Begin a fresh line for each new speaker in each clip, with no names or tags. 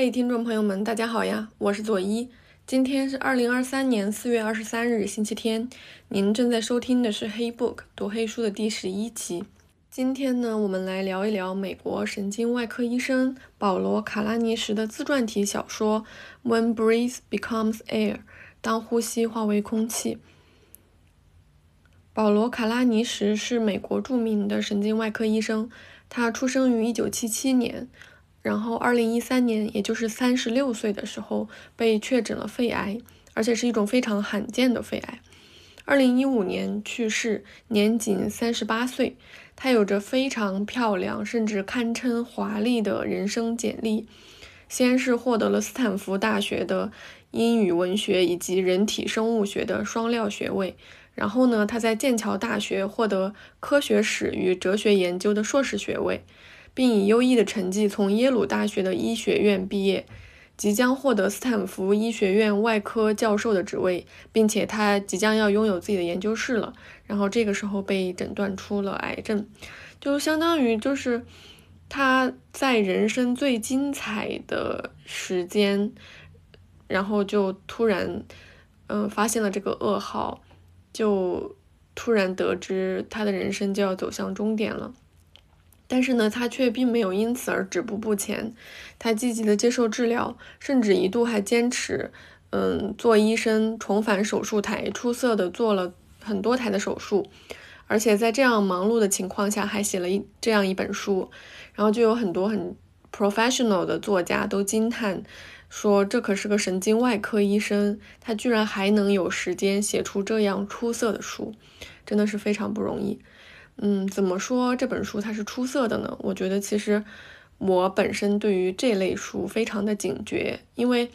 嘿，听众朋友们，大家好呀，我是左一。今天是二零二三年四月二十三日，星期天。您正在收听的是《黑 book》读黑书的第十一期。今天呢，我们来聊一聊美国神经外科医生保罗·卡拉尼什的自传体小说《When Breath Becomes Air》，当呼吸化为空气。保罗·卡拉尼什是美国著名的神经外科医生，他出生于一九七七年。然后，二零一三年，也就是三十六岁的时候，被确诊了肺癌，而且是一种非常罕见的肺癌。二零一五年去世，年仅三十八岁。他有着非常漂亮，甚至堪称华丽的人生简历。先是获得了斯坦福大学的英语文学以及人体生物学的双料学位，然后呢，他在剑桥大学获得科学史与哲学研究的硕士学位。并以优异的成绩从耶鲁大学的医学院毕业，即将获得斯坦福医学院外科教授的职位，并且他即将要拥有自己的研究室了。然后这个时候被诊断出了癌症，就相当于就是他在人生最精彩的时间，然后就突然嗯发现了这个噩耗，就突然得知他的人生就要走向终点了。但是呢，他却并没有因此而止步不前，他积极的接受治疗，甚至一度还坚持，嗯，做医生，重返手术台，出色的做了很多台的手术，而且在这样忙碌的情况下，还写了一这样一本书，然后就有很多很 professional 的作家都惊叹，说这可是个神经外科医生，他居然还能有时间写出这样出色的书，真的是非常不容易。嗯，怎么说这本书它是出色的呢？我觉得其实我本身对于这类书非常的警觉，因为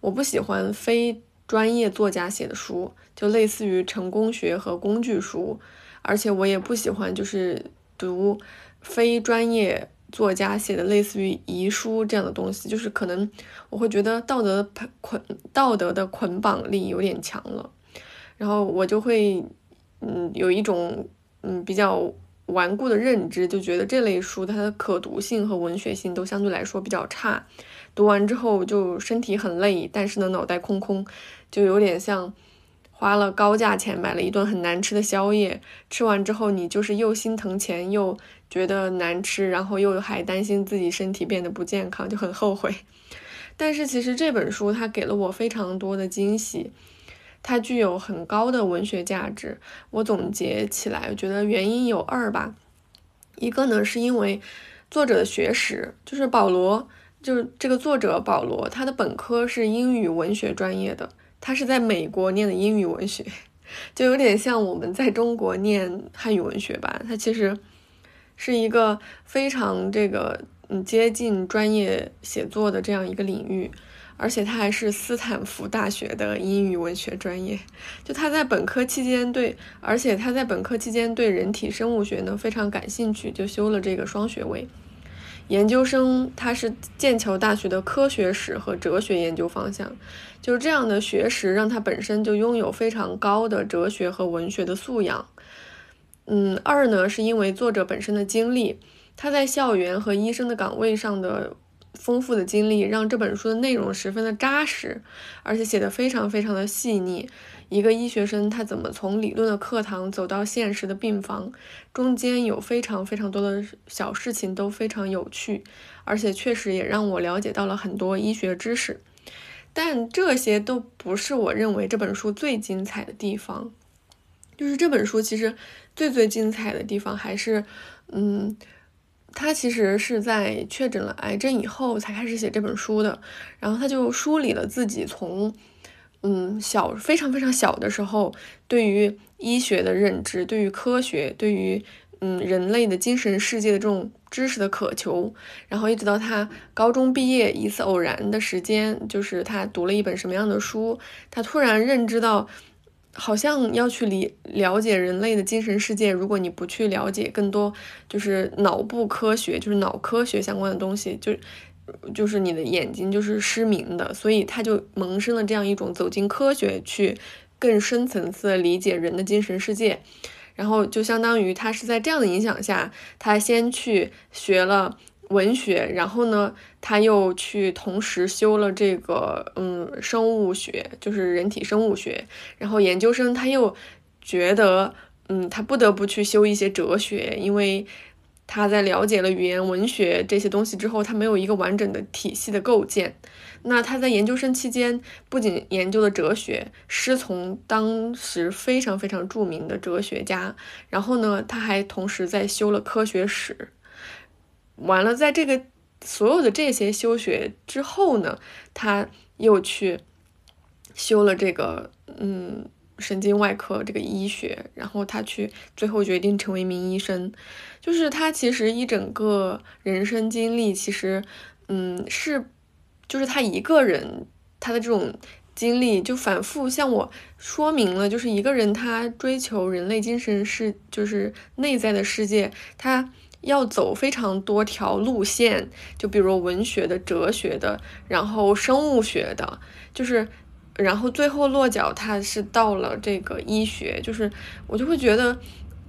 我不喜欢非专业作家写的书，就类似于成功学和工具书，而且我也不喜欢就是读非专业作家写的类似于遗书这样的东西，就是可能我会觉得道德捆道德的捆绑力有点强了，然后我就会嗯有一种。嗯，比较顽固的认知就觉得这类书它的可读性和文学性都相对来说比较差，读完之后就身体很累，但是呢脑袋空空，就有点像花了高价钱买了一顿很难吃的宵夜，吃完之后你就是又心疼钱又觉得难吃，然后又还担心自己身体变得不健康，就很后悔。但是其实这本书它给了我非常多的惊喜。它具有很高的文学价值。我总结起来，我觉得原因有二吧。一个呢，是因为作者的学识，就是保罗，就是这个作者保罗，他的本科是英语文学专业的，他是在美国念的英语文学，就有点像我们在中国念汉语文学吧。他其实是一个非常这个嗯接近专业写作的这样一个领域。而且他还是斯坦福大学的英语文学专业，就他在本科期间对，而且他在本科期间对人体生物学呢非常感兴趣，就修了这个双学位。研究生他是剑桥大学的科学史和哲学研究方向，就是这样的学识让他本身就拥有非常高的哲学和文学的素养。嗯，二呢是因为作者本身的经历，他在校园和医生的岗位上的。丰富的经历让这本书的内容十分的扎实，而且写的非常非常的细腻。一个医学生他怎么从理论的课堂走到现实的病房，中间有非常非常多的小事情都非常有趣，而且确实也让我了解到了很多医学知识。但这些都不是我认为这本书最精彩的地方，就是这本书其实最最精彩的地方还是，嗯。他其实是在确诊了癌症以后才开始写这本书的，然后他就梳理了自己从，嗯，小非常非常小的时候对于医学的认知，对于科学，对于嗯人类的精神世界的这种知识的渴求，然后一直到他高中毕业一次偶然的时间，就是他读了一本什么样的书，他突然认知到。好像要去理了解人类的精神世界，如果你不去了解更多，就是脑部科学，就是脑科学相关的东西，就就是你的眼睛就是失明的。所以他就萌生了这样一种走进科学，去更深层次的理解人的精神世界。然后就相当于他是在这样的影响下，他先去学了文学，然后呢，他又去同时修了这个嗯生物学，就是人体生物学，然后研究生他又觉得嗯他不得不去修一些哲学，因为。他在了解了语言文学这些东西之后，他没有一个完整的体系的构建。那他在研究生期间不仅研究了哲学，师从当时非常非常著名的哲学家，然后呢，他还同时在修了科学史。完了，在这个所有的这些修学之后呢，他又去修了这个嗯。神经外科这个医学，然后他去最后决定成为一名医生，就是他其实一整个人生经历，其实，嗯，是，就是他一个人他的这种经历，就反复向我说明了，就是一个人他追求人类精神世，就是内在的世界，他要走非常多条路线，就比如文学的、哲学的，然后生物学的，就是。然后最后落脚，他是到了这个医学，就是我就会觉得。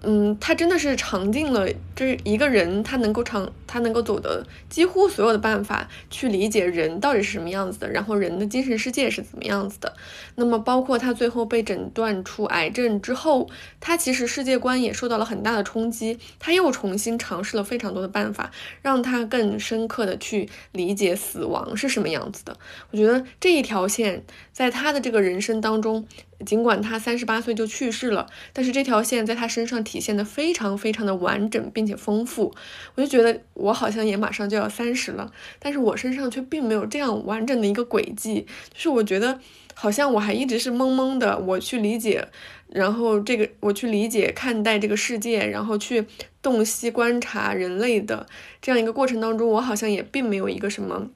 嗯，他真的是尝尽了，这一个人他能够尝，他能够走的几乎所有的办法去理解人到底是什么样子的，然后人的精神世界是怎么样子的。那么包括他最后被诊断出癌症之后，他其实世界观也受到了很大的冲击，他又重新尝试了非常多的办法，让他更深刻的去理解死亡是什么样子的。我觉得这一条线在他的这个人生当中。尽管他三十八岁就去世了，但是这条线在他身上体现的非常非常的完整并且丰富。我就觉得我好像也马上就要三十了，但是我身上却并没有这样完整的一个轨迹。就是我觉得好像我还一直是懵懵的，我去理解，然后这个我去理解看待这个世界，然后去洞悉观察人类的这样一个过程当中，我好像也并没有一个什么。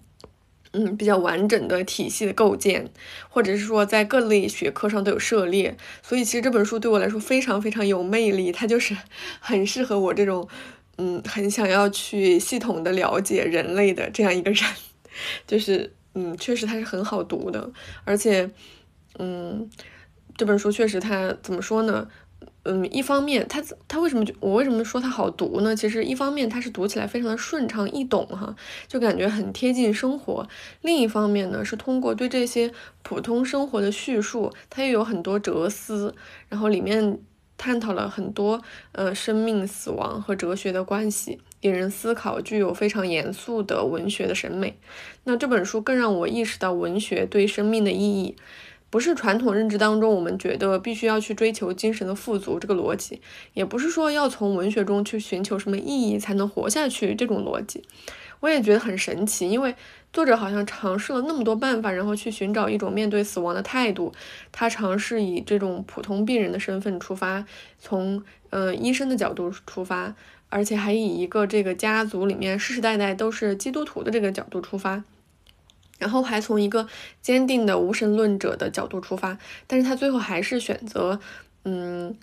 嗯，比较完整的体系的构建，或者是说在各类学科上都有涉猎，所以其实这本书对我来说非常非常有魅力，它就是 很适合我这种嗯很想要去系统的了解人类的这样一个人，就是嗯确实它是很好读的，而且嗯这本书确实它怎么说呢？嗯，一方面，它它为什么就我为什么说它好读呢？其实一方面它是读起来非常的顺畅易懂哈，就感觉很贴近生活。另一方面呢，是通过对这些普通生活的叙述，它又有很多哲思，然后里面探讨了很多呃生命、死亡和哲学的关系，引人思考，具有非常严肃的文学的审美。那这本书更让我意识到文学对生命的意义。不是传统认知当中，我们觉得必须要去追求精神的富足这个逻辑，也不是说要从文学中去寻求什么意义才能活下去这种逻辑。我也觉得很神奇，因为作者好像尝试了那么多办法，然后去寻找一种面对死亡的态度。他尝试以这种普通病人的身份出发，从呃医生的角度出发，而且还以一个这个家族里面世世代代都是基督徒的这个角度出发。然后还从一个坚定的无神论者的角度出发，但是他最后还是选择，嗯，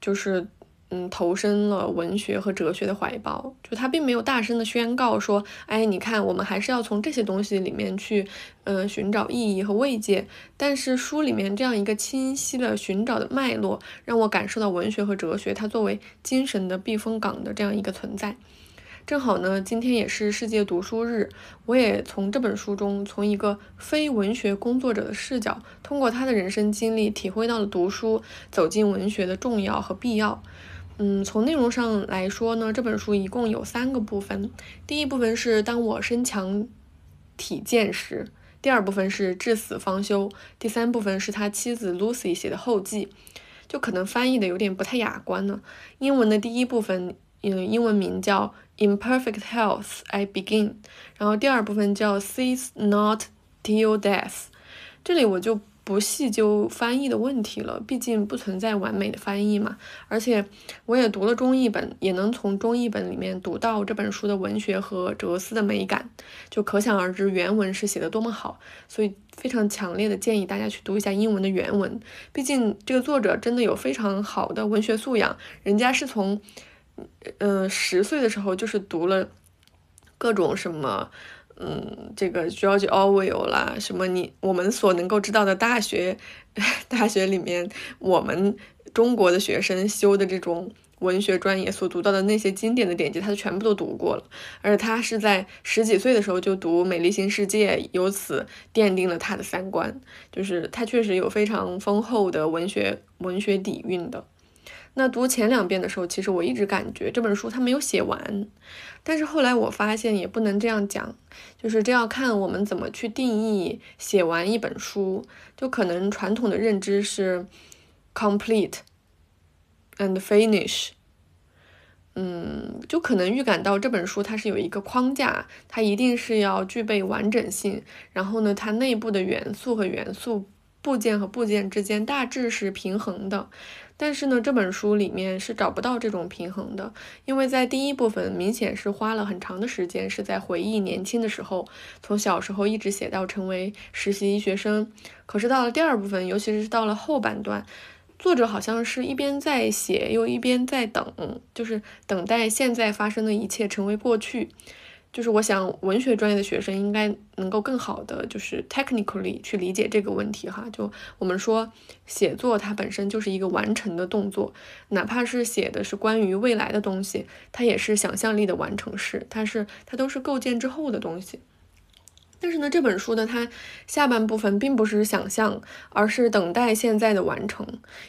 就是，嗯，投身了文学和哲学的怀抱。就他并没有大声的宣告说，哎，你看，我们还是要从这些东西里面去，嗯，寻找意义和慰藉。但是书里面这样一个清晰的寻找的脉络，让我感受到文学和哲学它作为精神的避风港的这样一个存在。正好呢，今天也是世界读书日，我也从这本书中，从一个非文学工作者的视角，通过他的人生经历，体会到了读书走进文学的重要和必要。嗯，从内容上来说呢，这本书一共有三个部分。第一部分是当我身强体健时，第二部分是至死方休，第三部分是他妻子 Lucy 写的后记。就可能翻译的有点不太雅观呢。英文的第一部分，嗯，英文名叫。In perfect health, I begin。然后第二部分叫 Cease not till death。这里我就不细究翻译的问题了，毕竟不存在完美的翻译嘛。而且我也读了中译本，也能从中译本里面读到这本书的文学和哲思的美感，就可想而知原文是写的多么好。所以非常强烈的建议大家去读一下英文的原文，毕竟这个作者真的有非常好的文学素养，人家是从。嗯，十岁的时候就是读了各种什么，嗯，这个 George Orwell 啦，什么你我们所能够知道的大学，大学里面我们中国的学生修的这种文学专业所读到的那些经典的典籍，他全部都读过了。而他是在十几岁的时候就读《美丽新世界》，由此奠定了他的三观。就是他确实有非常丰厚的文学文学底蕴的。那读前两遍的时候，其实我一直感觉这本书它没有写完，但是后来我发现也不能这样讲，就是这要看我们怎么去定义写完一本书。就可能传统的认知是 complete and finish，嗯，就可能预感到这本书它是有一个框架，它一定是要具备完整性，然后呢，它内部的元素和元素部件和部件之间大致是平衡的。但是呢，这本书里面是找不到这种平衡的，因为在第一部分明显是花了很长的时间，是在回忆年轻的时候，从小时候一直写到成为实习医学生。可是到了第二部分，尤其是到了后半段，作者好像是一边在写，又一边在等，就是等待现在发生的一切成为过去。就是我想，文学专业的学生应该能够更好的，就是 technically 去理解这个问题哈。就我们说，写作它本身就是一个完成的动作，哪怕是写的是关于未来的东西，它也是想象力的完成式，它是它都是构建之后的东西。但是呢，这本书的它下半部分并不是想象，而是等待现在的完成，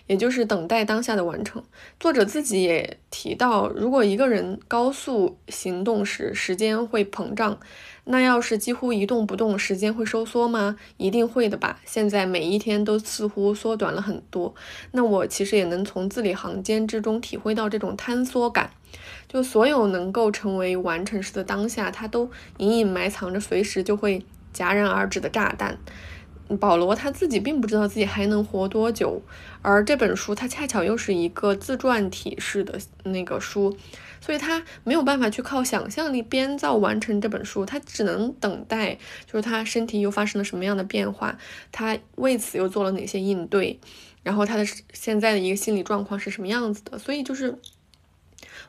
也就是等待当下的完成。作者自己也提到，如果一个人高速行动时，时间会膨胀。那要是几乎一动不动，时间会收缩吗？一定会的吧。现在每一天都似乎缩短了很多。那我其实也能从字里行间之中体会到这种坍缩感。就所有能够成为完成时的当下，它都隐隐埋藏着随时就会戛然而止的炸弹。保罗他自己并不知道自己还能活多久，而这本书它恰巧又是一个自传体式的那个书。所以他没有办法去靠想象力编造完成这本书，他只能等待，就是他身体又发生了什么样的变化，他为此又做了哪些应对，然后他的现在的一个心理状况是什么样子的。所以就是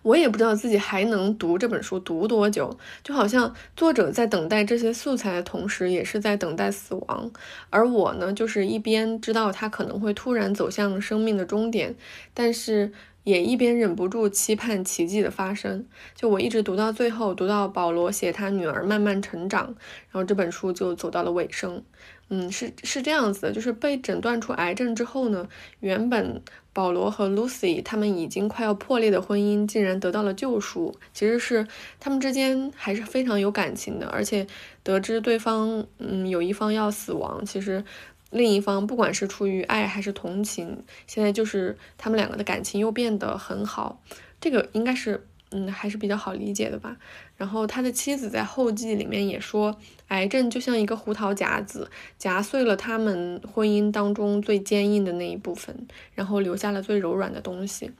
我也不知道自己还能读这本书读多久，就好像作者在等待这些素材的同时，也是在等待死亡，而我呢，就是一边知道他可能会突然走向生命的终点，但是。也一边忍不住期盼奇迹的发生。就我一直读到最后，读到保罗写他女儿慢慢成长，然后这本书就走到了尾声。嗯，是是这样子的，就是被诊断出癌症之后呢，原本保罗和 Lucy 他们已经快要破裂的婚姻竟然得到了救赎。其实是他们之间还是非常有感情的，而且得知对方嗯有一方要死亡，其实。另一方不管是出于爱还是同情，现在就是他们两个的感情又变得很好，这个应该是嗯还是比较好理解的吧。然后他的妻子在后记里面也说，癌症就像一个胡桃夹子，夹碎了他们婚姻当中最坚硬的那一部分，然后留下了最柔软的东西。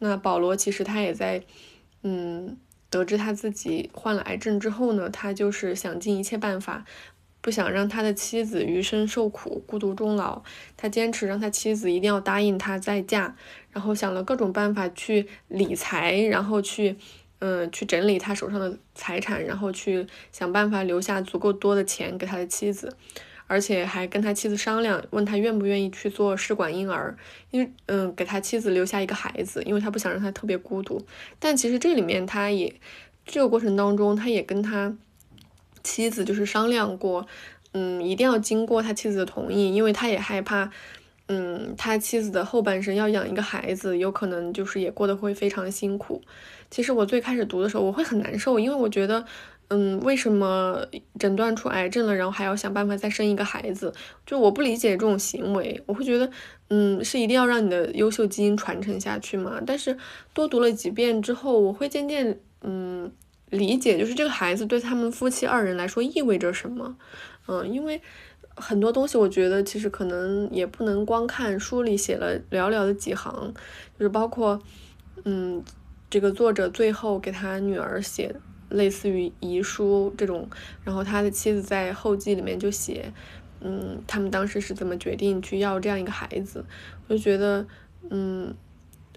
那保罗其实他也在嗯得知他自己患了癌症之后呢，他就是想尽一切办法。不想让他的妻子余生受苦、孤独终老，他坚持让他妻子一定要答应他再嫁，然后想了各种办法去理财，然后去，嗯，去整理他手上的财产，然后去想办法留下足够多的钱给他的妻子，而且还跟他妻子商量，问他愿不愿意去做试管婴儿，因为，嗯，给他妻子留下一个孩子，因为他不想让他特别孤独。但其实这里面他也，这个过程当中，他也跟他。妻子就是商量过，嗯，一定要经过他妻子的同意，因为他也害怕，嗯，他妻子的后半生要养一个孩子，有可能就是也过得会非常辛苦。其实我最开始读的时候，我会很难受，因为我觉得，嗯，为什么诊断出癌症了，然后还要想办法再生一个孩子？就我不理解这种行为，我会觉得，嗯，是一定要让你的优秀基因传承下去吗？但是多读了几遍之后，我会渐渐，嗯。理解就是这个孩子对他们夫妻二人来说意味着什么，嗯，因为很多东西我觉得其实可能也不能光看书里写了寥寥的几行，就是包括，嗯，这个作者最后给他女儿写类似于遗书这种，然后他的妻子在后记里面就写，嗯，他们当时是怎么决定去要这样一个孩子，我就觉得，嗯，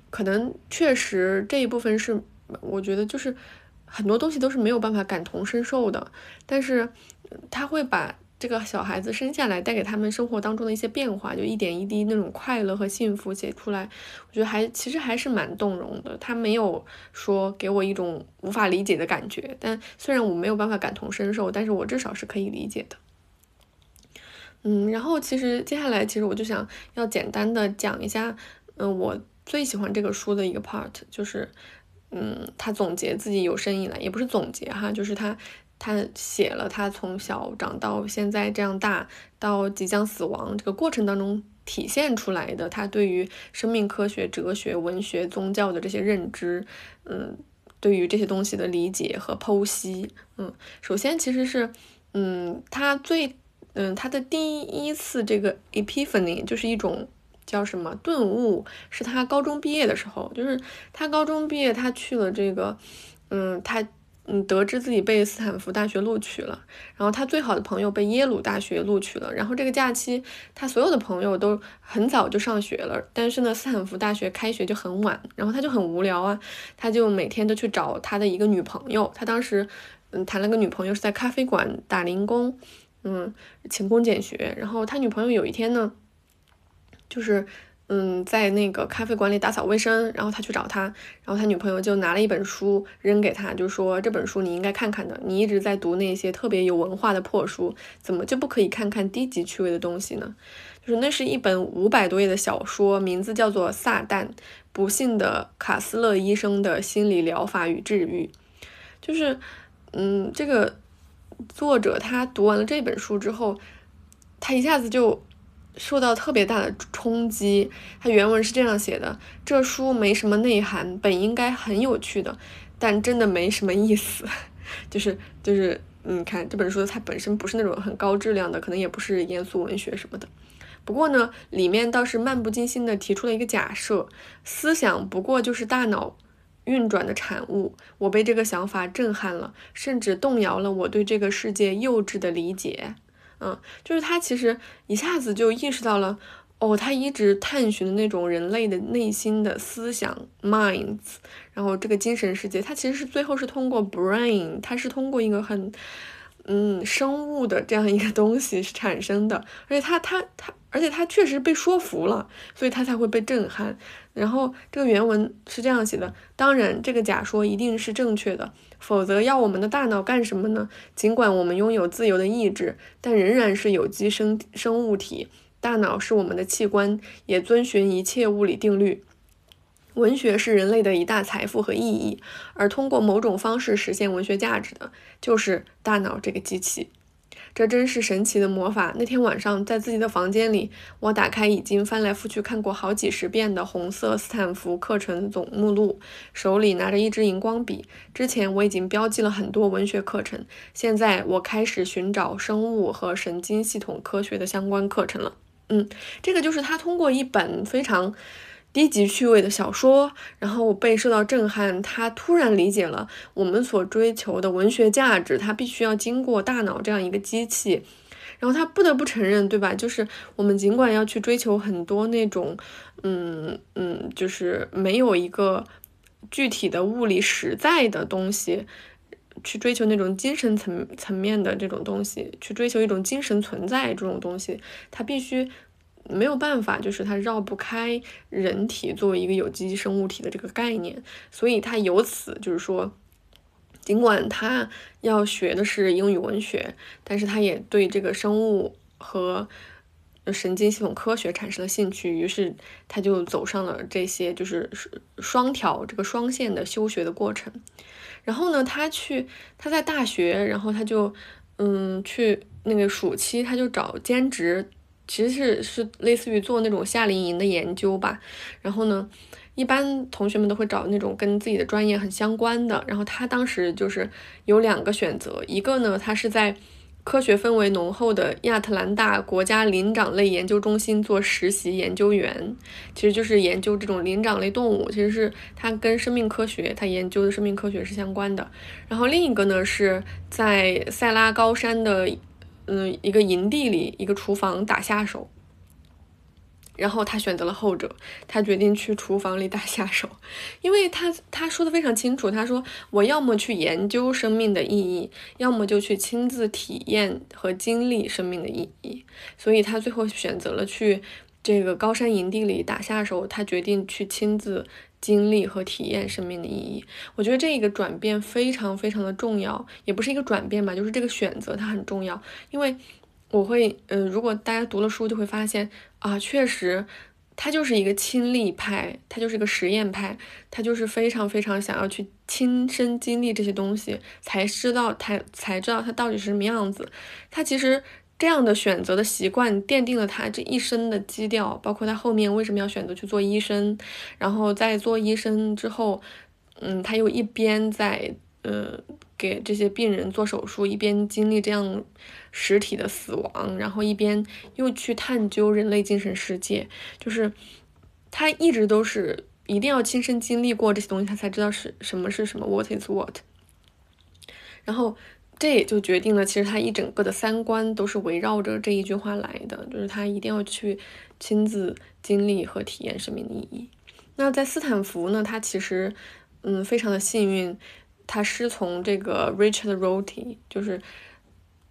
可能确实这一部分是我觉得就是。很多东西都是没有办法感同身受的，但是他会把这个小孩子生下来带给他们生活当中的一些变化，就一点一滴那种快乐和幸福写出来，我觉得还其实还是蛮动容的。他没有说给我一种无法理解的感觉，但虽然我没有办法感同身受，但是我至少是可以理解的。嗯，然后其实接下来其实我就想要简单的讲一下，嗯，我最喜欢这个书的一个 part，就是，嗯，他总结自己有生以来，也不是总结哈，就是他。他写了他从小长到现在这样大，到即将死亡这个过程当中体现出来的他对于生命科学、哲学、文学、宗教的这些认知，嗯，对于这些东西的理解和剖析，嗯，首先其实是，嗯，他最，嗯，他的第一次这个 epiphany 就是一种叫什么顿悟，是他高中毕业的时候，就是他高中毕业，他去了这个，嗯，他。嗯，得知自己被斯坦福大学录取了，然后他最好的朋友被耶鲁大学录取了，然后这个假期他所有的朋友都很早就上学了，但是呢，斯坦福大学开学就很晚，然后他就很无聊啊，他就每天都去找他的一个女朋友，他当时嗯谈了个女朋友是在咖啡馆打零工，嗯，勤工俭学，然后他女朋友有一天呢，就是。嗯，在那个咖啡馆里打扫卫生，然后他去找他，然后他女朋友就拿了一本书扔给他，就说这本书你应该看看的，你一直在读那些特别有文化的破书，怎么就不可以看看低级趣味的东西呢？就是那是一本五百多页的小说，名字叫做《撒旦：不幸的卡斯勒医生的心理疗法与治愈》，就是，嗯，这个作者他读完了这本书之后，他一下子就。受到特别大的冲击。他原文是这样写的：这书没什么内涵，本应该很有趣的，但真的没什么意思。就 是就是，你看这本书它本身不是那种很高质量的，可能也不是严肃文学什么的。不过呢，里面倒是漫不经心地提出了一个假设：思想不过就是大脑运转的产物。我被这个想法震撼了，甚至动摇了我对这个世界幼稚的理解。嗯，就是他其实一下子就意识到了，哦，他一直探寻的那种人类的内心的思想 minds，然后这个精神世界，他其实是最后是通过 brain，他是通过一个很嗯生物的这样一个东西是产生的，而且他他他，而且他确实被说服了，所以他才会被震撼。然后这个原文是这样写的：当然，这个假说一定是正确的。否则要我们的大脑干什么呢？尽管我们拥有自由的意志，但仍然是有机生生物体。大脑是我们的器官，也遵循一切物理定律。文学是人类的一大财富和意义，而通过某种方式实现文学价值的，就是大脑这个机器。这真是神奇的魔法。那天晚上，在自己的房间里，我打开已经翻来覆去看过好几十遍的红色斯坦福课程总目录，手里拿着一支荧光笔。之前我已经标记了很多文学课程，现在我开始寻找生物和神经系统科学的相关课程了。嗯，这个就是他通过一本非常。低级趣味的小说，然后被受到震撼，他突然理解了我们所追求的文学价值，他必须要经过大脑这样一个机器，然后他不得不承认，对吧？就是我们尽管要去追求很多那种，嗯嗯，就是没有一个具体的物理实在的东西，去追求那种精神层层面的这种东西，去追求一种精神存在这种东西，他必须。没有办法，就是它绕不开人体作为一个有机生物体的这个概念，所以它由此就是说，尽管他要学的是英语文学，但是他也对这个生物和神经系统科学产生了兴趣，于是他就走上了这些就是双条这个双线的修学的过程。然后呢，他去他在大学，然后他就嗯去那个暑期他就找兼职。其实是是类似于做那种夏令营的研究吧，然后呢，一般同学们都会找那种跟自己的专业很相关的。然后他当时就是有两个选择，一个呢，他是在科学氛围浓厚的亚特兰大国家灵长类研究中心做实习研究员，其实就是研究这种灵长类动物，其实是他跟生命科学，他研究的生命科学是相关的。然后另一个呢，是在塞拉高山的。嗯，一个营地里，一个厨房打下手。然后他选择了后者，他决定去厨房里打下手，因为他他说的非常清楚，他说我要么去研究生命的意义，要么就去亲自体验和经历生命的意义，所以他最后选择了去这个高山营地里打下手，他决定去亲自经历和体验生命的意义。我觉得这一个转变非常非常的重要，也不是一个转变吧，就是这个选择它很重要，因为。我会，嗯，如果大家读了书，就会发现啊，确实，他就是一个亲历派，他就是一个实验派，他就是非常非常想要去亲身经历这些东西，才知道他才知道他到底是什么样子。他其实这样的选择的习惯，奠定了他这一生的基调，包括他后面为什么要选择去做医生，然后在做医生之后，嗯，他又一边在。呃，给这些病人做手术，一边经历这样实体的死亡，然后一边又去探究人类精神世界，就是他一直都是一定要亲身经历过这些东西，他才知道是什么是什么，what is what。然后这也就决定了，其实他一整个的三观都是围绕着这一句话来的，就是他一定要去亲自经历和体验生命的意义。那在斯坦福呢，他其实嗯非常的幸运。他师从这个 Richard Rorty，就是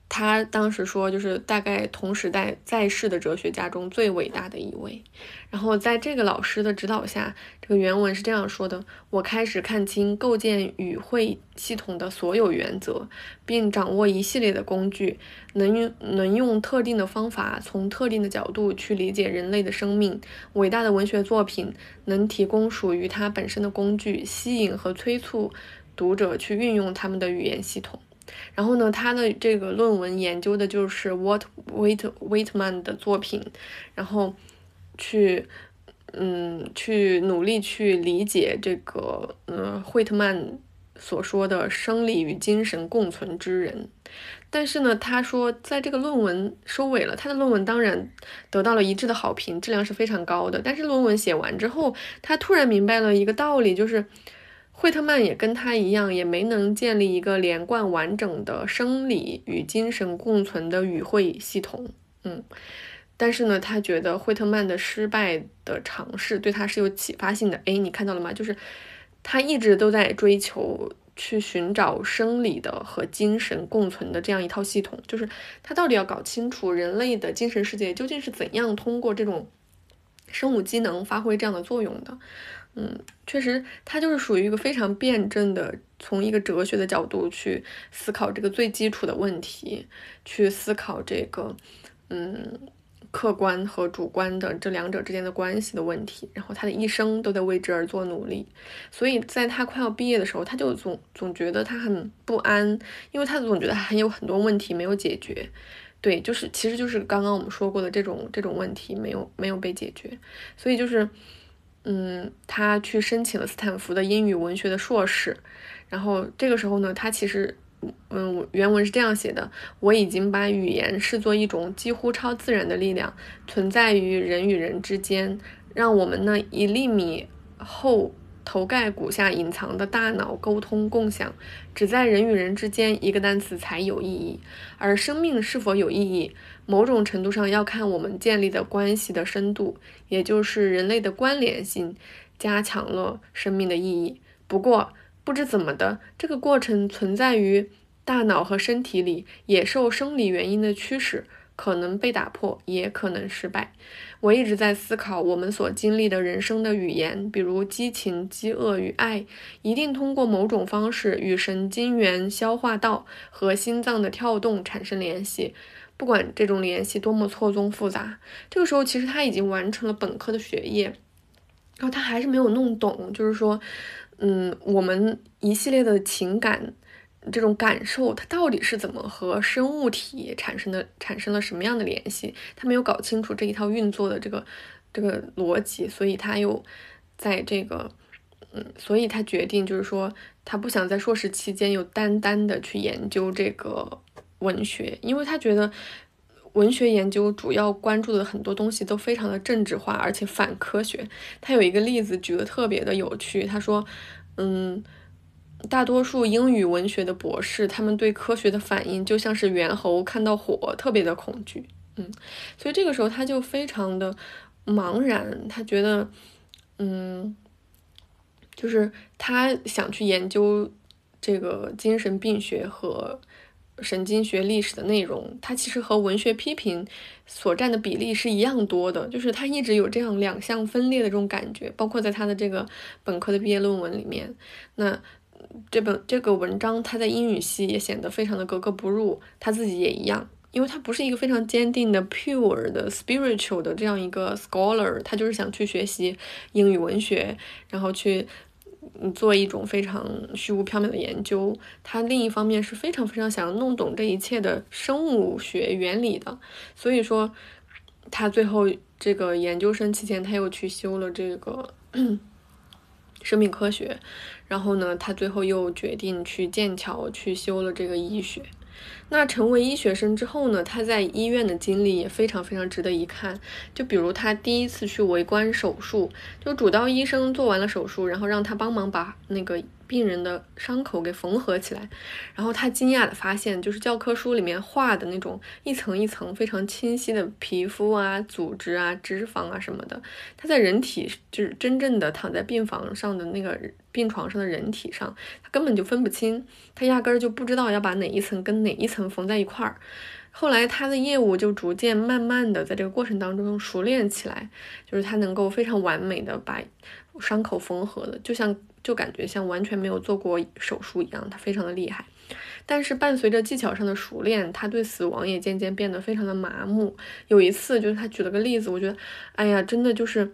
他当时说，就是大概同时代在世的哲学家中最伟大的一位。然后在这个老师的指导下，这个原文是这样说的：我开始看清构建语汇系统的所有原则，并掌握一系列的工具，能用能用特定的方法，从特定的角度去理解人类的生命。伟大的文学作品能提供属于它本身的工具，吸引和催促。读者去运用他们的语言系统，然后呢，他的这个论文研究的就是 What Wait Waitman 的作品，然后去嗯去努力去理解这个嗯惠特曼所说的生理与精神共存之人。但是呢，他说在这个论文收尾了，他的论文当然得到了一致的好评，质量是非常高的。但是论文写完之后，他突然明白了一个道理，就是。惠特曼也跟他一样，也没能建立一个连贯完整的生理与精神共存的语汇系统。嗯，但是呢，他觉得惠特曼的失败的尝试对他是有启发性的。哎，你看到了吗？就是他一直都在追求去寻找生理的和精神共存的这样一套系统，就是他到底要搞清楚人类的精神世界究竟是怎样通过这种生物机能发挥这样的作用的。嗯，确实，他就是属于一个非常辩证的，从一个哲学的角度去思考这个最基础的问题，去思考这个，嗯，客观和主观的这两者之间的关系的问题。然后他的一生都在为之而做努力，所以在他快要毕业的时候，他就总总觉得他很不安，因为他总觉得还有很多问题没有解决。对，就是其实就是刚刚我们说过的这种这种问题没有没有被解决，所以就是。嗯，他去申请了斯坦福的英语文学的硕士，然后这个时候呢，他其实，嗯，原文是这样写的：我已经把语言视作一种几乎超自然的力量，存在于人与人之间，让我们那一粒米厚。头盖骨下隐藏的大脑沟通共享，只在人与人之间一个单词才有意义。而生命是否有意义，某种程度上要看我们建立的关系的深度，也就是人类的关联性加强了生命的意义。不过，不知怎么的，这个过程存在于大脑和身体里，也受生理原因的驱使。可能被打破，也可能失败。我一直在思考，我们所经历的人生的语言，比如激情、饥饿与爱，一定通过某种方式与神经元消化道和心脏的跳动产生联系，不管这种联系多么错综复杂。这个时候，其实他已经完成了本科的学业，然后他还是没有弄懂，就是说，嗯，我们一系列的情感。这种感受，它到底是怎么和生物体产生的，产生了什么样的联系？他没有搞清楚这一套运作的这个这个逻辑，所以他又在这个，嗯，所以他决定就是说，他不想在硕士期间又单单的去研究这个文学，因为他觉得文学研究主要关注的很多东西都非常的政治化，而且反科学。他有一个例子举得特别的有趣，他说，嗯。大多数英语文学的博士，他们对科学的反应就像是猿猴看到火，特别的恐惧。嗯，所以这个时候他就非常的，茫然，他觉得，嗯，就是他想去研究这个精神病学和神经学历史的内容，它其实和文学批评所占的比例是一样多的，就是他一直有这样两项分裂的这种感觉，包括在他的这个本科的毕业论文里面，那这本这个文章他在英语系也显得非常的格格不入，他自己也一样。因为他不是一个非常坚定的 pure 的 spiritual 的这样一个 scholar，他就是想去学习英语文学，然后去做一种非常虚无缥缈的研究。他另一方面是非常非常想要弄懂这一切的生物学原理的。所以说，他最后这个研究生期间，他又去修了这个 生命科学，然后呢，他最后又决定去剑桥去修了这个医学。那成为医学生之后呢？他在医院的经历也非常非常值得一看。就比如他第一次去围观手术，就主刀医生做完了手术，然后让他帮忙把那个。病人的伤口给缝合起来，然后他惊讶的发现，就是教科书里面画的那种一层一层非常清晰的皮肤啊、组织啊、脂肪啊什么的，他在人体就是真正的躺在病房上的那个病床上的人体上，他根本就分不清，他压根儿就不知道要把哪一层跟哪一层缝在一块儿。后来他的业务就逐渐慢慢的在这个过程当中熟练起来，就是他能够非常完美的把伤口缝合的，就像。就感觉像完全没有做过手术一样，他非常的厉害。但是伴随着技巧上的熟练，他对死亡也渐渐变得非常的麻木。有一次，就是他举了个例子，我觉得，哎呀，真的就是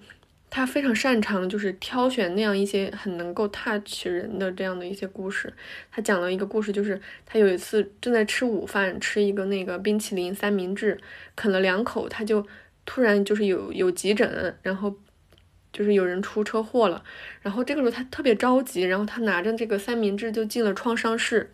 他非常擅长，就是挑选那样一些很能够 touch 人的这样的一些故事。他讲了一个故事，就是他有一次正在吃午饭，吃一个那个冰淇淋三明治，啃了两口，他就突然就是有有急诊，然后。就是有人出车祸了，然后这个时候他特别着急，然后他拿着这个三明治就进了创伤室，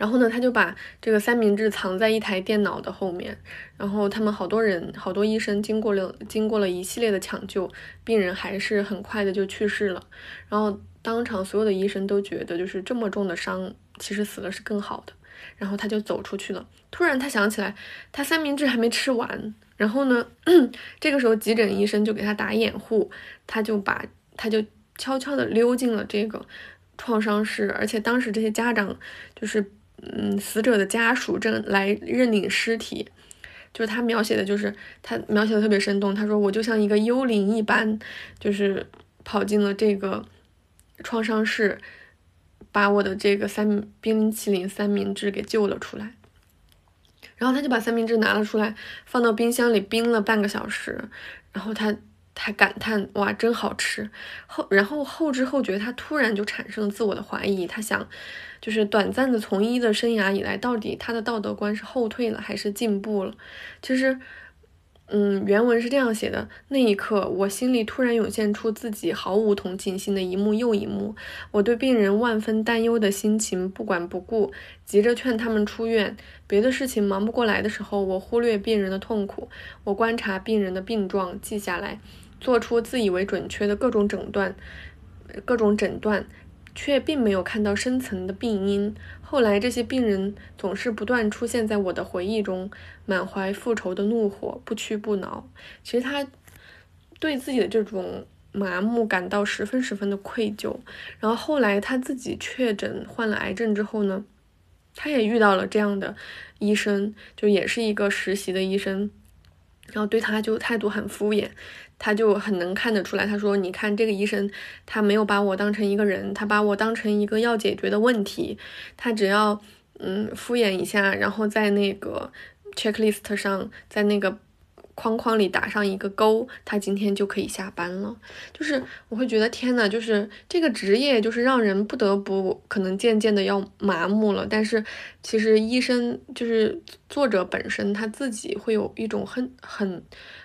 然后呢，他就把这个三明治藏在一台电脑的后面，然后他们好多人，好多医生经过了经过了一系列的抢救，病人还是很快的就去世了，然后当场所有的医生都觉得，就是这么重的伤，其实死了是更好的，然后他就走出去了，突然他想起来，他三明治还没吃完。然后呢，这个时候急诊医生就给他打掩护，他就把他就悄悄地溜进了这个创伤室，而且当时这些家长就是嗯死者的家属正来认领尸体，就是他描写的就是他描写的特别生动，他说我就像一个幽灵一般，就是跑进了这个创伤室，把我的这个三冰淇淋三明治给救了出来。然后他就把三明治拿了出来，放到冰箱里冰了半个小时。然后他他感叹：“哇，真好吃！”后然后后知后觉，他突然就产生了自我的怀疑。他想，就是短暂的从医的生涯以来，到底他的道德观是后退了还是进步了？其实。嗯，原文是这样写的：那一刻，我心里突然涌现出自己毫无同情心的一幕又一幕。我对病人万分担忧的心情不管不顾，急着劝他们出院。别的事情忙不过来的时候，我忽略病人的痛苦。我观察病人的病状，记下来，做出自以为准确的各种诊断，各种诊断。却并没有看到深层的病因。后来，这些病人总是不断出现在我的回忆中，满怀复仇的怒火，不屈不挠。其实他对自己的这种麻木感到十分十分的愧疚。然后后来他自己确诊患了癌症之后呢，他也遇到了这样的医生，就也是一个实习的医生，然后对他就态度很敷衍。他就很能看得出来，他说：“你看这个医生，他没有把我当成一个人，他把我当成一个要解决的问题。他只要嗯敷衍一下，然后在那个 checklist 上，在那个框框里打上一个勾，他今天就可以下班了。就是我会觉得天呐，就是这个职业就是让人不得不可能渐渐的要麻木了。但是其实医生就是作者本身他自己会有一种很很。”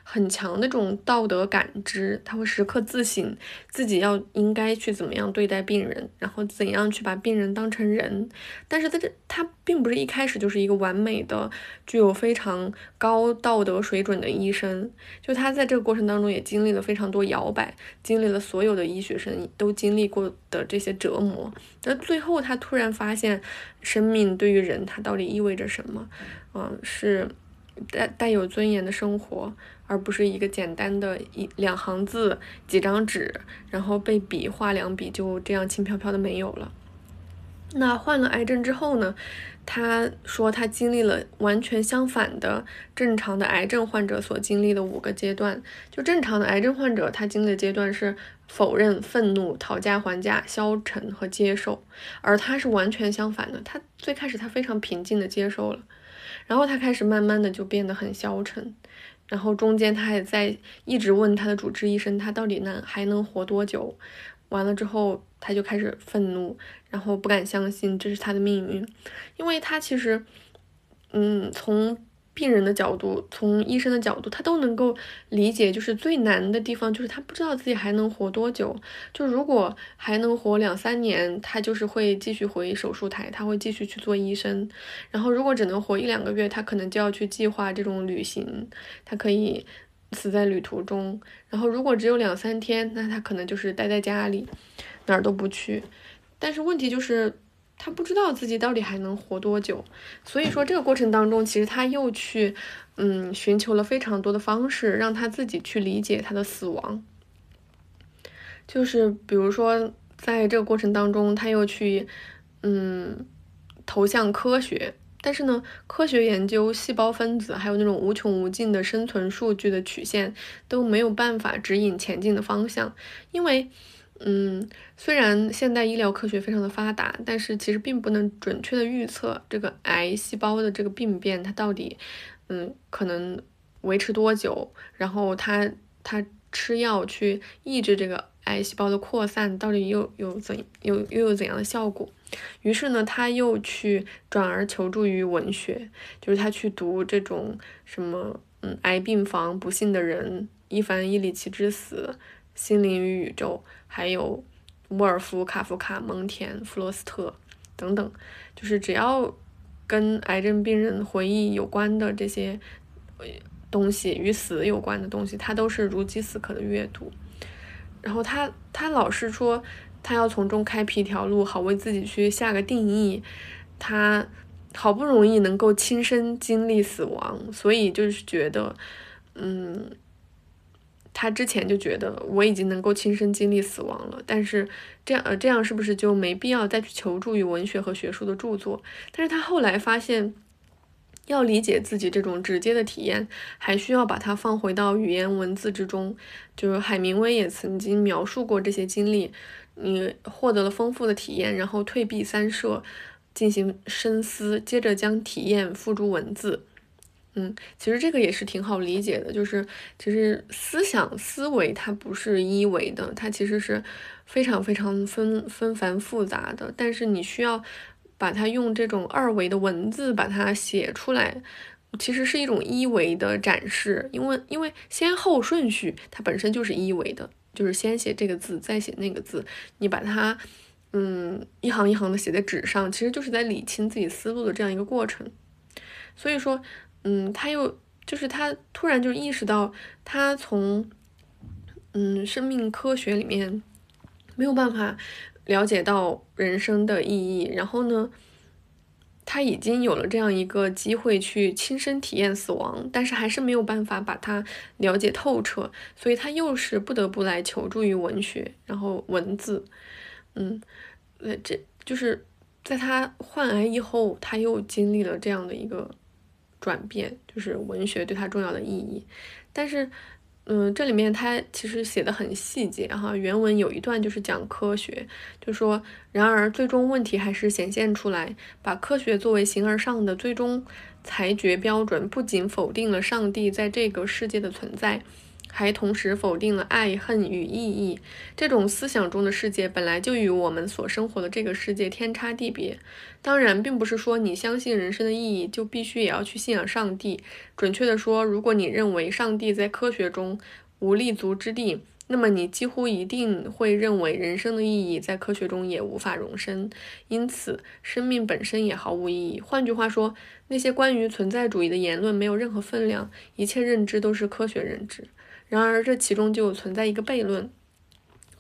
很强的这种道德感知，他会时刻自省自己要应该去怎么样对待病人，然后怎样去把病人当成人。但是在这，他并不是一开始就是一个完美的、具有非常高道德水准的医生。就他在这个过程当中也经历了非常多摇摆，经历了所有的医学生都经历过的这些折磨。那最后他突然发现，生命对于人它到底意味着什么？嗯，是。带带有尊严的生活，而不是一个简单的一两行字、几张纸，然后被笔画两笔就这样轻飘飘的没有了。那患了癌症之后呢？他说他经历了完全相反的正常的癌症患者所经历的五个阶段。就正常的癌症患者，他经历的阶段是否认、愤怒、讨价还价、消沉和接受，而他是完全相反的。他最开始他非常平静的接受了，然后他开始慢慢的就变得很消沉，然后中间他还在一直问他的主治医生，他到底能还能活多久？完了之后，他就开始愤怒，然后不敢相信这是他的命运，因为他其实，嗯，从病人的角度，从医生的角度，他都能够理解，就是最难的地方就是他不知道自己还能活多久。就如果还能活两三年，他就是会继续回手术台，他会继续去做医生。然后如果只能活一两个月，他可能就要去计划这种旅行，他可以。死在旅途中，然后如果只有两三天，那他可能就是待在家里，哪儿都不去。但是问题就是，他不知道自己到底还能活多久。所以说这个过程当中，其实他又去，嗯，寻求了非常多的方式，让他自己去理解他的死亡。就是比如说，在这个过程当中，他又去，嗯，投向科学。但是呢，科学研究细胞分子，还有那种无穷无尽的生存数据的曲线都没有办法指引前进的方向，因为，嗯，虽然现代医疗科学非常的发达，但是其实并不能准确的预测这个癌细胞的这个病变它到底，嗯，可能维持多久，然后它它吃药去抑制这个癌细胞的扩散，到底又有怎又又有怎样的效果？于是呢，他又去转而求助于文学，就是他去读这种什么，嗯，癌病房、不幸的人、伊凡·伊里奇之死、心灵与宇宙，还有沃尔夫、卡夫卡、蒙田、弗罗斯特等等，就是只要跟癌症病人回忆有关的这些东西，与死有关的东西，他都是如饥似渴的阅读。然后他他老是说。他要从中开辟一条路，好为自己去下个定义。他好不容易能够亲身经历死亡，所以就是觉得，嗯，他之前就觉得我已经能够亲身经历死亡了。但是这样呃，这样是不是就没必要再去求助于文学和学术的著作？但是他后来发现，要理解自己这种直接的体验，还需要把它放回到语言文字之中。就是海明威也曾经描述过这些经历。你获得了丰富的体验，然后退避三舍，进行深思，接着将体验付诸文字。嗯，其实这个也是挺好理解的，就是其实思想思维它不是一维的，它其实是非常非常纷纷繁复杂的。但是你需要把它用这种二维的文字把它写出来，其实是一种一维的展示，因为因为先后顺序它本身就是一维的。就是先写这个字，再写那个字，你把它，嗯，一行一行的写在纸上，其实就是在理清自己思路的这样一个过程。所以说，嗯，他又就是他突然就意识到，他从，嗯，生命科学里面没有办法了解到人生的意义，然后呢？他已经有了这样一个机会去亲身体验死亡，但是还是没有办法把它了解透彻，所以他又是不得不来求助于文学，然后文字，嗯，那，这就是在他患癌以后，他又经历了这样的一个转变，就是文学对他重要的意义，但是。嗯，这里面他其实写的很细节哈。原文有一段就是讲科学，就说，然而最终问题还是显现出来，把科学作为形而上的最终裁决标准，不仅否定了上帝在这个世界的存在。还同时否定了爱恨与意义这种思想中的世界本来就与我们所生活的这个世界天差地别。当然，并不是说你相信人生的意义就必须也要去信仰上帝。准确的说，如果你认为上帝在科学中无立足之地，那么你几乎一定会认为人生的意义在科学中也无法容身，因此生命本身也毫无意义。换句话说，那些关于存在主义的言论没有任何分量，一切认知都是科学认知。然而，这其中就存在一个悖论：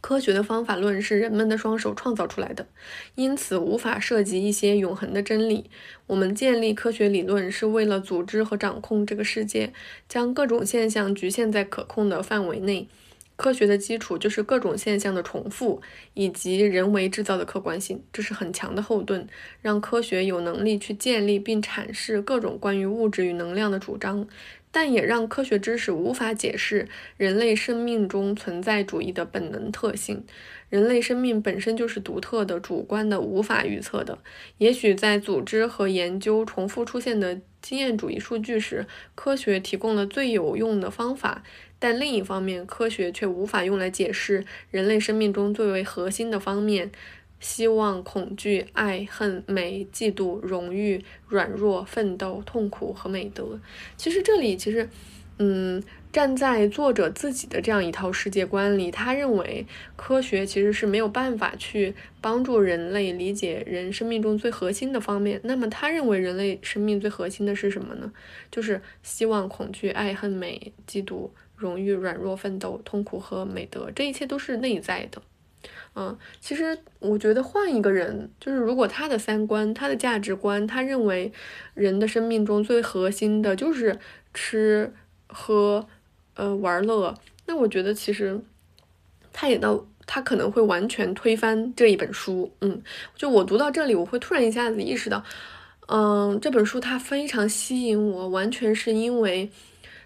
科学的方法论是人们的双手创造出来的，因此无法涉及一些永恒的真理。我们建立科学理论是为了组织和掌控这个世界，将各种现象局限在可控的范围内。科学的基础就是各种现象的重复以及人为制造的客观性，这是很强的后盾，让科学有能力去建立并阐释各种关于物质与能量的主张。但也让科学知识无法解释人类生命中存在主义的本能特性。人类生命本身就是独特的、主观的、无法预测的。也许在组织和研究重复出现的经验主义数据时，科学提供了最有用的方法。但另一方面，科学却无法用来解释人类生命中最为核心的方面。希望、恐惧、爱、恨、美、嫉妒、荣誉、软弱、奋斗、痛苦和美德。其实这里，其实，嗯，站在作者自己的这样一套世界观里，他认为科学其实是没有办法去帮助人类理解人生命中最核心的方面。那么，他认为人类生命最核心的是什么呢？就是希望、恐惧、爱、恨、美、嫉妒、荣誉、软弱、奋斗、痛苦和美德。这一切都是内在的。嗯，其实我觉得换一个人，就是如果他的三观、他的价值观，他认为人的生命中最核心的就是吃喝，呃，玩乐，那我觉得其实他也到他可能会完全推翻这一本书。嗯，就我读到这里，我会突然一下子意识到，嗯，这本书它非常吸引我，完全是因为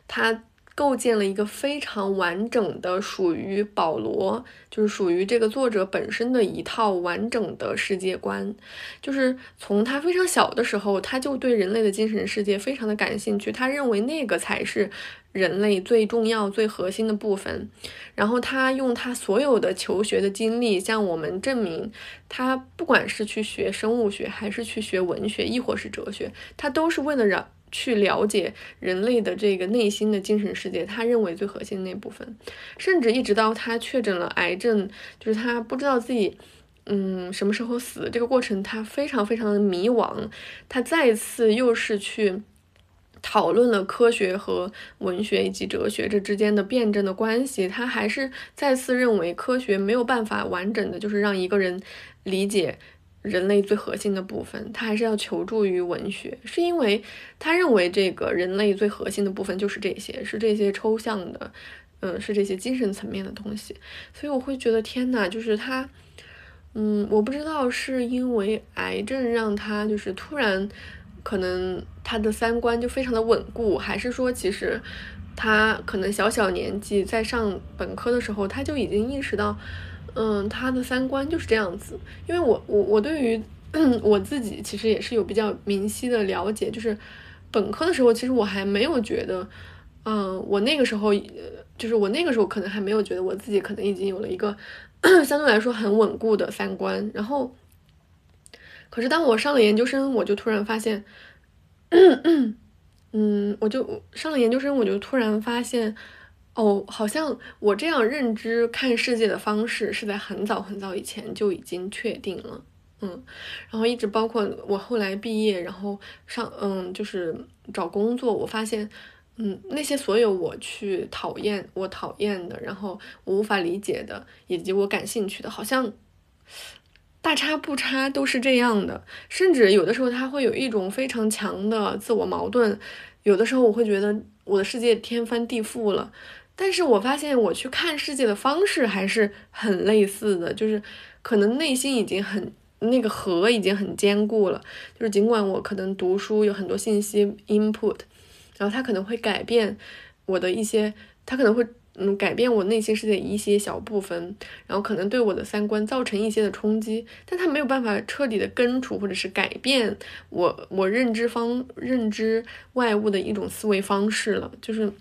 它。构建了一个非常完整的属于保罗，就是属于这个作者本身的一套完整的世界观。就是从他非常小的时候，他就对人类的精神世界非常的感兴趣，他认为那个才是人类最重要、最核心的部分。然后他用他所有的求学的经历向我们证明，他不管是去学生物学，还是去学文学，亦或是哲学，他都是为了让。去了解人类的这个内心的精神世界，他认为最核心的那部分，甚至一直到他确诊了癌症，就是他不知道自己，嗯，什么时候死，这个过程他非常非常的迷惘。他再次又是去讨论了科学和文学以及哲学这之间的辩证的关系，他还是再次认为科学没有办法完整的，就是让一个人理解。人类最核心的部分，他还是要求助于文学，是因为他认为这个人类最核心的部分就是这些，是这些抽象的，嗯，是这些精神层面的东西。所以我会觉得天呐，就是他，嗯，我不知道是因为癌症让他就是突然，可能他的三观就非常的稳固，还是说其实他可能小小年纪在上本科的时候他就已经意识到。嗯，他的三观就是这样子，因为我我我对于 我自己其实也是有比较明晰的了解，就是本科的时候，其实我还没有觉得，嗯，我那个时候，就是我那个时候可能还没有觉得我自己可能已经有了一个 相对来说很稳固的三观，然后，可是当我上了研究生，我就突然发现，嗯，我就上了研究生，我就突然发现。哦，好像我这样认知看世界的方式是在很早很早以前就已经确定了，嗯，然后一直包括我后来毕业，然后上，嗯，就是找工作，我发现，嗯，那些所有我去讨厌、我讨厌的，然后我无法理解的，以及我感兴趣的，好像大差不差都是这样的，甚至有的时候他会有一种非常强的自我矛盾，有的时候我会觉得我的世界天翻地覆了。但是我发现我去看世界的方式还是很类似的，就是可能内心已经很那个核已经很坚固了，就是尽管我可能读书有很多信息 input，然后它可能会改变我的一些，它可能会嗯改变我内心世界一些小部分，然后可能对我的三观造成一些的冲击，但它没有办法彻底的根除或者是改变我我认知方认知外物的一种思维方式了，就是。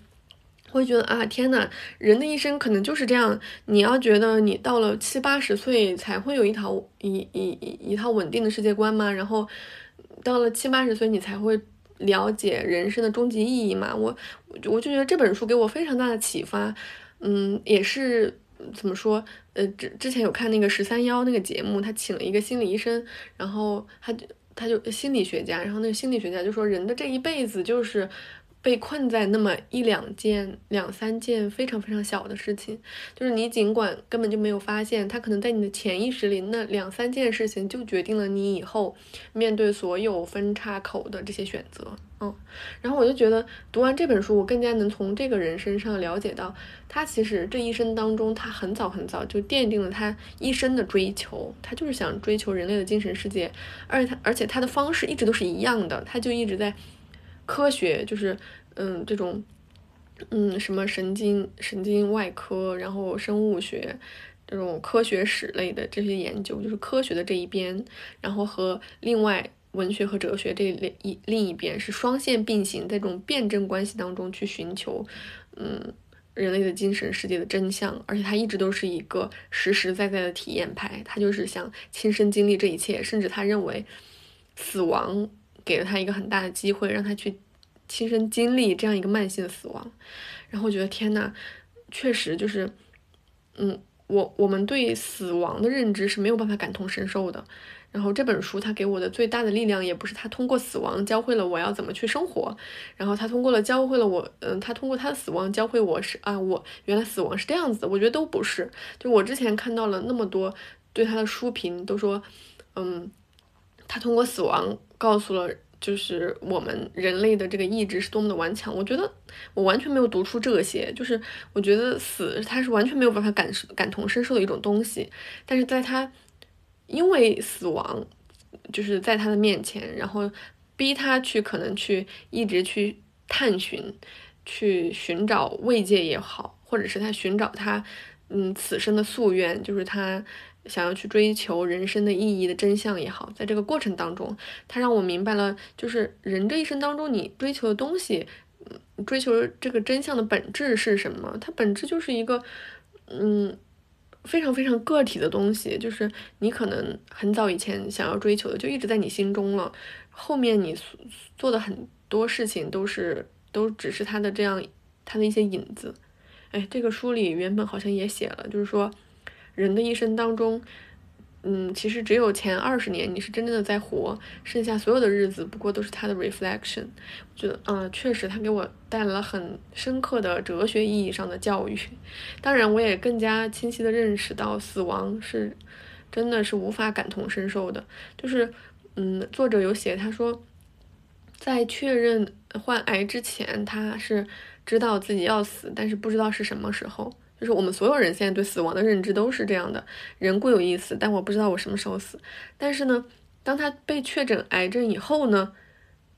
会觉得啊，天呐，人的一生可能就是这样。你要觉得你到了七八十岁才会有一套一一一一套稳定的世界观吗？然后到了七八十岁你才会了解人生的终极意义吗？我我就觉得这本书给我非常大的启发。嗯，也是怎么说？呃，之之前有看那个十三幺那个节目，他请了一个心理医生，然后他就他就心理学家，然后那个心理学家就说，人的这一辈子就是。被困在那么一两件、两三件非常非常小的事情，就是你尽管根本就没有发现，它可能在你的潜意识里，那两三件事情就决定了你以后面对所有分叉口的这些选择。嗯，然后我就觉得读完这本书，我更加能从这个人身上了解到，他其实这一生当中，他很早很早就奠定了他一生的追求，他就是想追求人类的精神世界，而且他而且他的方式一直都是一样的，他就一直在科学，就是嗯这种嗯什么神经神经外科，然后生物学这种科学史类的这些研究，就是科学的这一边，然后和另外。文学和哲学这另一另一边是双线并行，在这种辩证关系当中去寻求，嗯，人类的精神世界的真相，而且他一直都是一个实实在在的体验派，他就是想亲身经历这一切，甚至他认为死亡给了他一个很大的机会，让他去亲身经历这样一个慢性死亡。然后我觉得天呐，确实就是，嗯，我我们对死亡的认知是没有办法感同身受的。然后这本书它给我的最大的力量，也不是他通过死亡教会了我要怎么去生活，然后他通过了教会了我，嗯，他通过他的死亡教会我是啊，我原来死亡是这样子的。我觉得都不是，就我之前看到了那么多对他的书评，都说，嗯，他通过死亡告诉了就是我们人类的这个意志是多么的顽强。我觉得我完全没有读出这些，就是我觉得死他是完全没有办法感受感同身受的一种东西，但是在他。因为死亡，就是在他的面前，然后逼他去可能去一直去探寻，去寻找慰藉也好，或者是他寻找他嗯此生的夙愿，就是他想要去追求人生的意义的真相也好，在这个过程当中，他让我明白了，就是人这一生当中你追求的东西，追求这个真相的本质是什么？它本质就是一个嗯。非常非常个体的东西，就是你可能很早以前想要追求的，就一直在你心中了。后面你做的很多事情都是，都只是他的这样，他的一些影子。哎，这个书里原本好像也写了，就是说，人的一生当中。嗯，其实只有前二十年你是真正的在活，剩下所有的日子不过都是他的 reflection。我觉得，嗯，确实他给我带来了很深刻的哲学意义上的教育。当然，我也更加清晰的认识到死亡是真的是无法感同身受的。就是，嗯，作者有写，他说，在确认患癌之前，他是知道自己要死，但是不知道是什么时候。就是我们所有人现在对死亡的认知都是这样的，人固有意思，但我不知道我什么时候死。但是呢，当他被确诊癌症以后呢，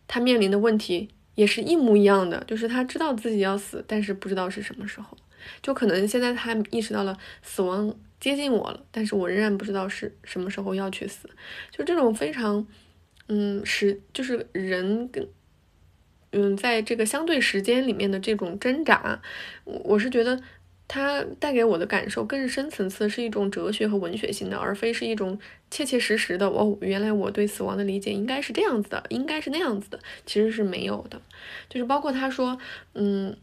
他面临的问题也是一模一样的，就是他知道自己要死，但是不知道是什么时候。就可能现在他意识到了死亡接近我了，但是我仍然不知道是什么时候要去死。就这种非常，嗯，时就是人跟，嗯，在这个相对时间里面的这种挣扎，我是觉得。它带给我的感受更深层次，是一种哲学和文学性的，而非是一种切切实实的。哦，原来我对死亡的理解应该是这样子的，应该是那样子的，其实是没有的。就是包括他说，嗯，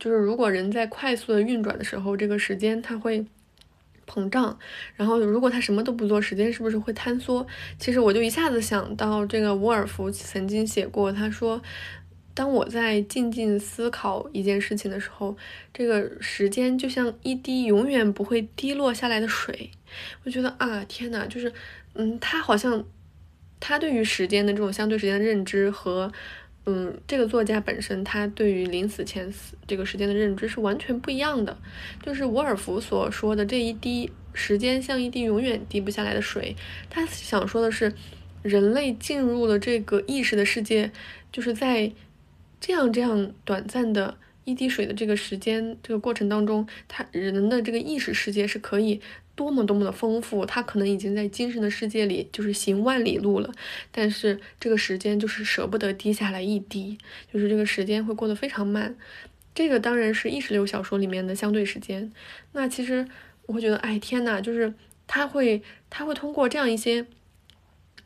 就是如果人在快速的运转的时候，这个时间它会膨胀，然后如果他什么都不做，时间是不是会坍缩？其实我就一下子想到这个沃尔夫曾经写过，他说。当我在静静思考一件事情的时候，这个时间就像一滴永远不会滴落下来的水。我觉得啊，天呐，就是，嗯，他好像，他对于时间的这种相对时间的认知和，嗯，这个作家本身他对于临死前死这个时间的认知是完全不一样的。就是沃尔夫所说的这一滴时间像一滴永远滴不下来的水，他想说的是，人类进入了这个意识的世界，就是在。这样这样短暂的一滴水的这个时间这个过程当中，他人的这个意识世界是可以多么多么的丰富，他可能已经在精神的世界里就是行万里路了，但是这个时间就是舍不得滴下来一滴，就是这个时间会过得非常慢。这个当然是意识流小说里面的相对时间。那其实我会觉得，哎天呐，就是他会他会通过这样一些。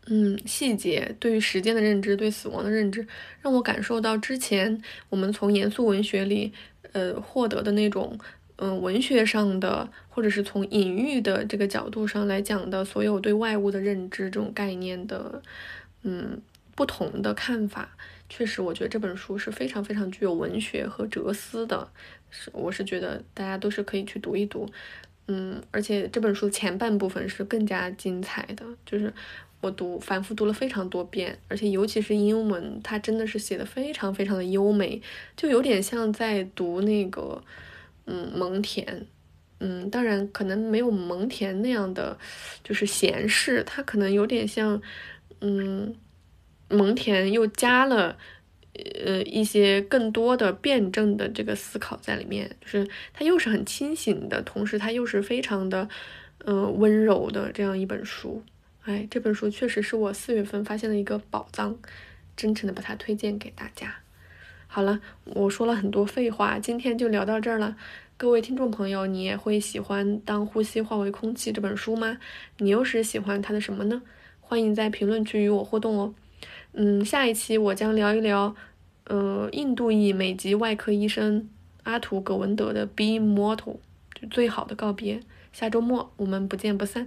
嗯，细节对于时间的认知，对死亡的认知，让我感受到之前我们从严肃文学里，呃，获得的那种，嗯，文学上的，或者是从隐喻的这个角度上来讲的所有对外物的认知这种概念的，嗯，不同的看法。确实，我觉得这本书是非常非常具有文学和哲思的，是我是觉得大家都是可以去读一读。嗯，而且这本书前半部分是更加精彩的，就是我读反复读了非常多遍，而且尤其是英文，它真的是写的非常非常的优美，就有点像在读那个嗯蒙恬，嗯，当然可能没有蒙恬那样的就是闲适，它可能有点像嗯蒙恬又加了。呃，一些更多的辩证的这个思考在里面，就是它又是很清醒的，同时它又是非常的，呃，温柔的这样一本书。哎，这本书确实是我四月份发现的一个宝藏，真诚的把它推荐给大家。好了，我说了很多废话，今天就聊到这儿了。各位听众朋友，你也会喜欢《当呼吸化为空气》这本书吗？你又是喜欢它的什么呢？欢迎在评论区与我互动哦。嗯，下一期我将聊一聊，呃，印度裔美籍外科医生阿图·葛文德的《Be Mortal》，就最好的告别。下周末我们不见不散。